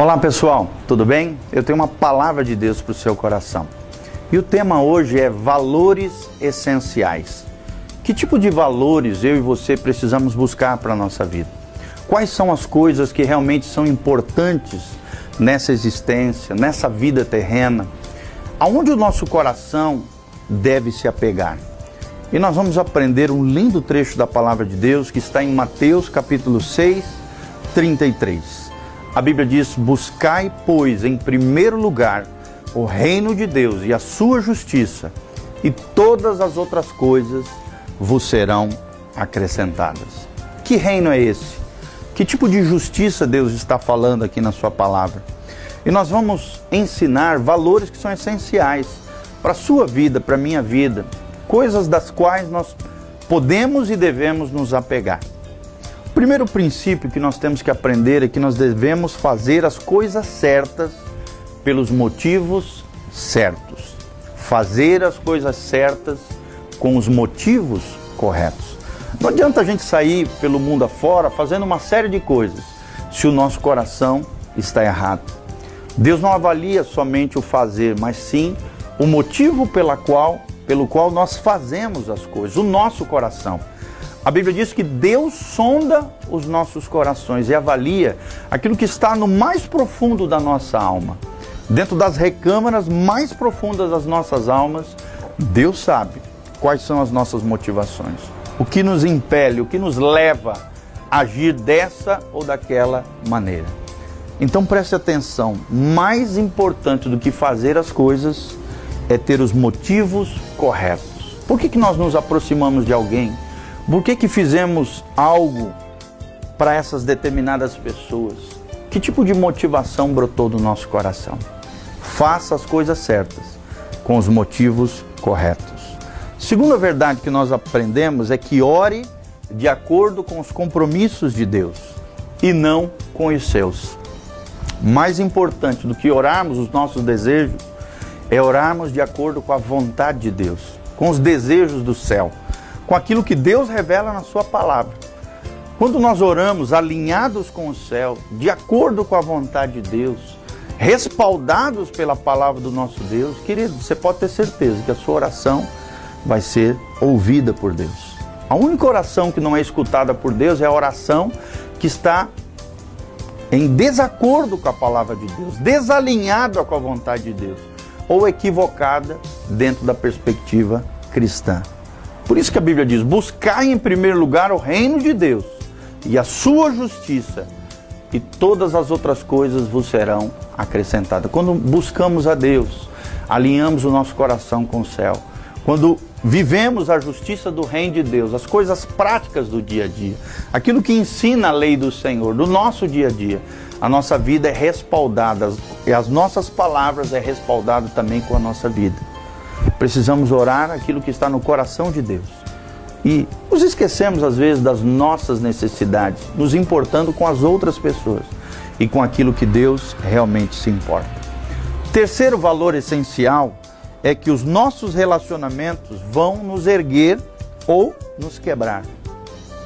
Olá pessoal, tudo bem? Eu tenho uma palavra de Deus para o seu coração. E o tema hoje é valores essenciais. Que tipo de valores eu e você precisamos buscar para a nossa vida? Quais são as coisas que realmente são importantes nessa existência, nessa vida terrena? Aonde o nosso coração deve se apegar? E nós vamos aprender um lindo trecho da palavra de Deus que está em Mateus capítulo 6, 33. A Bíblia diz: Buscai, pois, em primeiro lugar o reino de Deus e a sua justiça, e todas as outras coisas vos serão acrescentadas. Que reino é esse? Que tipo de justiça Deus está falando aqui na Sua palavra? E nós vamos ensinar valores que são essenciais para a sua vida, para a minha vida, coisas das quais nós podemos e devemos nos apegar primeiro princípio que nós temos que aprender é que nós devemos fazer as coisas certas pelos motivos certos. Fazer as coisas certas com os motivos corretos. Não adianta a gente sair pelo mundo afora fazendo uma série de coisas se o nosso coração está errado. Deus não avalia somente o fazer, mas sim o motivo pela qual, pelo qual nós fazemos as coisas, o nosso coração. A Bíblia diz que Deus sonda os nossos corações e avalia aquilo que está no mais profundo da nossa alma. Dentro das recâmaras mais profundas das nossas almas, Deus sabe quais são as nossas motivações. O que nos impele, o que nos leva a agir dessa ou daquela maneira. Então preste atenção: mais importante do que fazer as coisas é ter os motivos corretos. Por que, que nós nos aproximamos de alguém? Por que, que fizemos algo para essas determinadas pessoas? Que tipo de motivação brotou do nosso coração? Faça as coisas certas, com os motivos corretos. Segunda verdade que nós aprendemos é que ore de acordo com os compromissos de Deus e não com os seus. Mais importante do que orarmos os nossos desejos é orarmos de acordo com a vontade de Deus, com os desejos do céu com aquilo que Deus revela na Sua palavra. Quando nós oramos alinhados com o céu, de acordo com a vontade de Deus, respaldados pela palavra do nosso Deus, querido, você pode ter certeza que a sua oração vai ser ouvida por Deus. A única oração que não é escutada por Deus é a oração que está em desacordo com a palavra de Deus, desalinhada com a vontade de Deus, ou equivocada dentro da perspectiva cristã. Por isso que a Bíblia diz: buscai em primeiro lugar o reino de Deus e a sua justiça, e todas as outras coisas vos serão acrescentadas. Quando buscamos a Deus, alinhamos o nosso coração com o céu. Quando vivemos a justiça do reino de Deus, as coisas práticas do dia a dia, aquilo que ensina a lei do Senhor, do nosso dia a dia, a nossa vida é respaldada e as nossas palavras é respaldado também com a nossa vida. Precisamos orar aquilo que está no coração de Deus. E nos esquecemos às vezes das nossas necessidades, nos importando com as outras pessoas e com aquilo que Deus realmente se importa. Terceiro valor essencial é que os nossos relacionamentos vão nos erguer ou nos quebrar.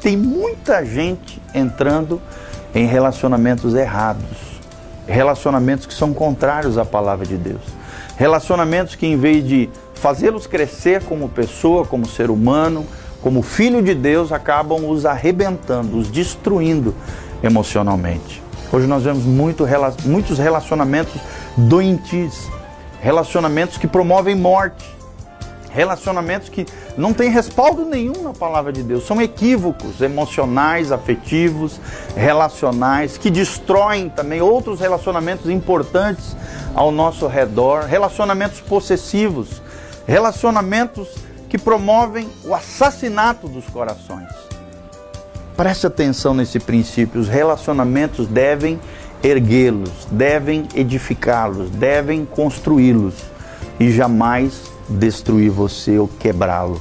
Tem muita gente entrando em relacionamentos errados, relacionamentos que são contrários à palavra de Deus, relacionamentos que, em vez de fazê-los crescer como pessoa, como ser humano, como filho de Deus, acabam os arrebentando, os destruindo emocionalmente. Hoje nós vemos muito, muitos relacionamentos doentios, relacionamentos que promovem morte, relacionamentos que não têm respaldo nenhum na palavra de Deus, são equívocos emocionais, afetivos, relacionais, que destroem também outros relacionamentos importantes ao nosso redor, relacionamentos possessivos, relacionamentos que promovem o assassinato dos corações. Preste atenção nesse princípio: os relacionamentos devem erguê-los, devem edificá-los, devem construí-los e jamais destruir você ou quebrá-lo.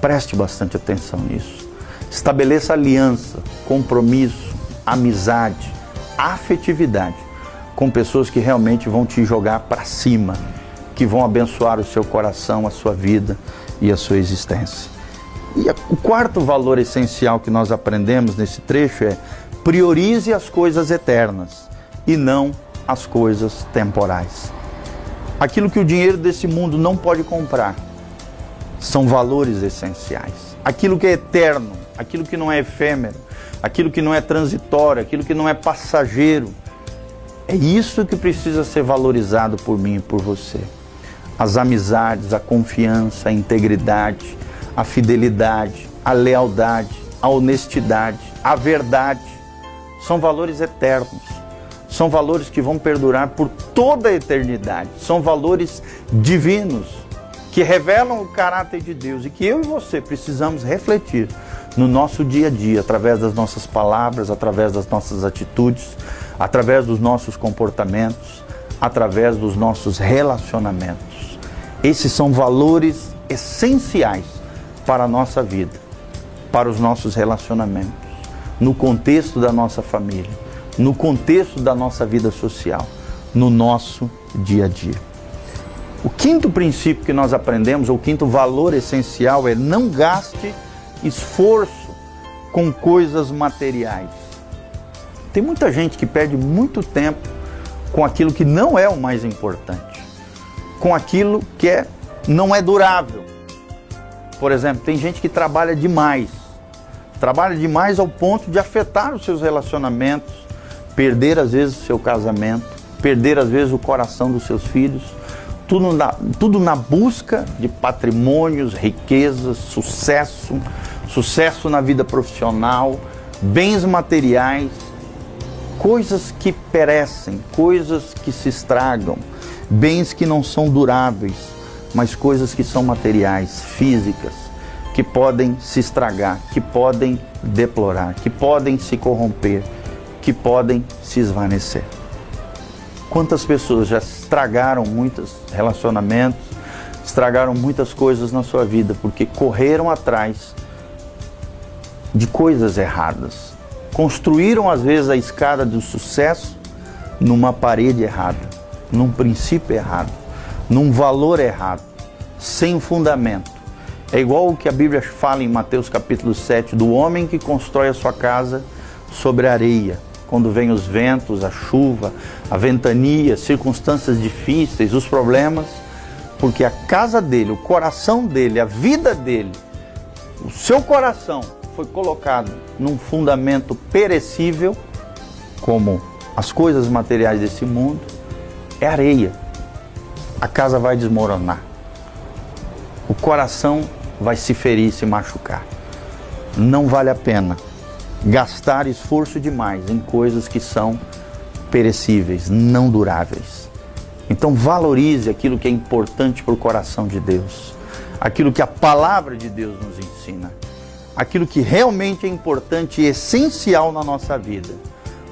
Preste bastante atenção nisso. Estabeleça aliança, compromisso, amizade, afetividade com pessoas que realmente vão te jogar para cima que vão abençoar o seu coração, a sua vida e a sua existência. E o quarto valor essencial que nós aprendemos nesse trecho é priorize as coisas eternas e não as coisas temporais. Aquilo que o dinheiro desse mundo não pode comprar são valores essenciais. Aquilo que é eterno, aquilo que não é efêmero, aquilo que não é transitório, aquilo que não é passageiro. É isso que precisa ser valorizado por mim e por você. As amizades, a confiança, a integridade, a fidelidade, a lealdade, a honestidade, a verdade. São valores eternos. São valores que vão perdurar por toda a eternidade. São valores divinos que revelam o caráter de Deus e que eu e você precisamos refletir no nosso dia a dia, através das nossas palavras, através das nossas atitudes, através dos nossos comportamentos, através dos nossos relacionamentos. Esses são valores essenciais para a nossa vida, para os nossos relacionamentos, no contexto da nossa família, no contexto da nossa vida social, no nosso dia a dia. O quinto princípio que nós aprendemos, ou o quinto valor essencial é não gaste esforço com coisas materiais. Tem muita gente que perde muito tempo com aquilo que não é o mais importante, com aquilo que é, não é durável. Por exemplo, tem gente que trabalha demais, trabalha demais ao ponto de afetar os seus relacionamentos, perder às vezes o seu casamento, perder às vezes o coração dos seus filhos, tudo na, tudo na busca de patrimônios, riquezas, sucesso, sucesso na vida profissional, bens materiais, coisas que perecem, coisas que se estragam, bens que não são duráveis, mas coisas que são materiais, físicas, que podem se estragar, que podem deplorar, que podem se corromper, que podem se esvanecer. Quantas pessoas já estragaram muitos relacionamentos, estragaram muitas coisas na sua vida porque correram atrás de coisas erradas. Construíram às vezes a escada do sucesso numa parede errada, num princípio errado, num valor errado, sem fundamento. É igual o que a Bíblia fala em Mateus capítulo 7 do homem que constrói a sua casa sobre areia. Quando vem os ventos, a chuva, a ventania, circunstâncias difíceis, os problemas, porque a casa dele, o coração dele, a vida dele, o seu coração foi colocado num fundamento perecível, como as coisas materiais desse mundo, é areia. A casa vai desmoronar. O coração vai se ferir, se machucar. Não vale a pena gastar esforço demais em coisas que são perecíveis, não duráveis. Então valorize aquilo que é importante para o coração de Deus, aquilo que a palavra de Deus nos ensina aquilo que realmente é importante e essencial na nossa vida,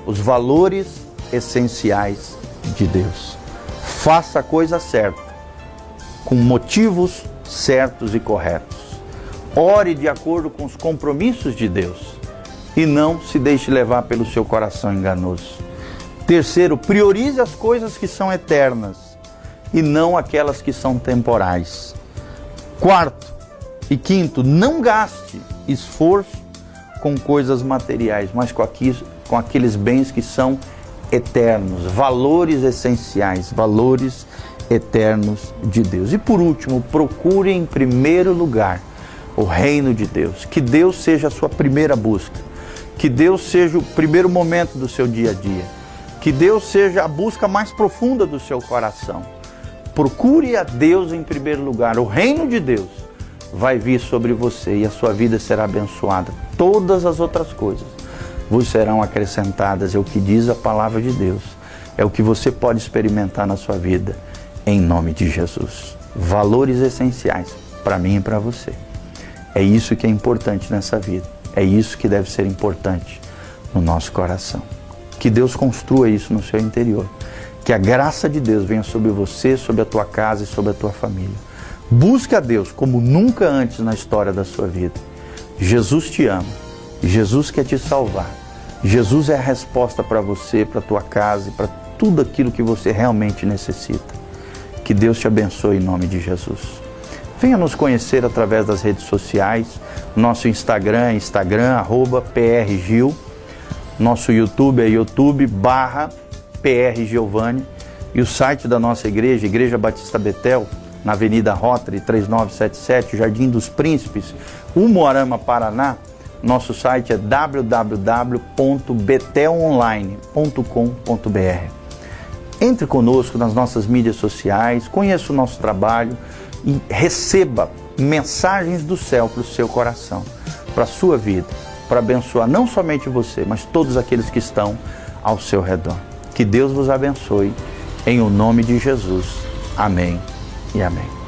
os valores essenciais de Deus. Faça a coisa certa, com motivos certos e corretos. Ore de acordo com os compromissos de Deus e não se deixe levar pelo seu coração enganoso. Terceiro, priorize as coisas que são eternas e não aquelas que são temporais. Quarto e quinto, não gaste esforço com coisas materiais, mas com, aqui, com aqueles bens que são eternos, valores essenciais, valores eternos de Deus. E por último, procure em primeiro lugar o reino de Deus. Que Deus seja a sua primeira busca. Que Deus seja o primeiro momento do seu dia a dia. Que Deus seja a busca mais profunda do seu coração. Procure a Deus em primeiro lugar, o reino de Deus vai vir sobre você e a sua vida será abençoada. Todas as outras coisas vos serão acrescentadas, é o que diz a palavra de Deus. É o que você pode experimentar na sua vida, em nome de Jesus. Valores essenciais para mim e para você. É isso que é importante nessa vida. É isso que deve ser importante no nosso coração. Que Deus construa isso no seu interior. Que a graça de Deus venha sobre você, sobre a tua casa e sobre a tua família Busque a Deus como nunca antes na história da sua vida. Jesus te ama. Jesus quer te salvar. Jesus é a resposta para você, para tua casa e para tudo aquilo que você realmente necessita. Que Deus te abençoe em nome de Jesus. Venha nos conhecer através das redes sociais. Nosso Instagram é Instagram, arroba PRGil. Nosso YouTube é YouTube barra PR Giovanni e o site da nossa igreja, Igreja Batista Betel, na Avenida Rotary 3977, Jardim dos Príncipes, Umuarama, Paraná. Nosso site é www.betelonline.com.br. Entre conosco nas nossas mídias sociais, conheça o nosso trabalho e receba mensagens do céu para o seu coração, para a sua vida, para abençoar não somente você, mas todos aqueles que estão ao seu redor. Que Deus vos abençoe, em o nome de Jesus. Amém e amém.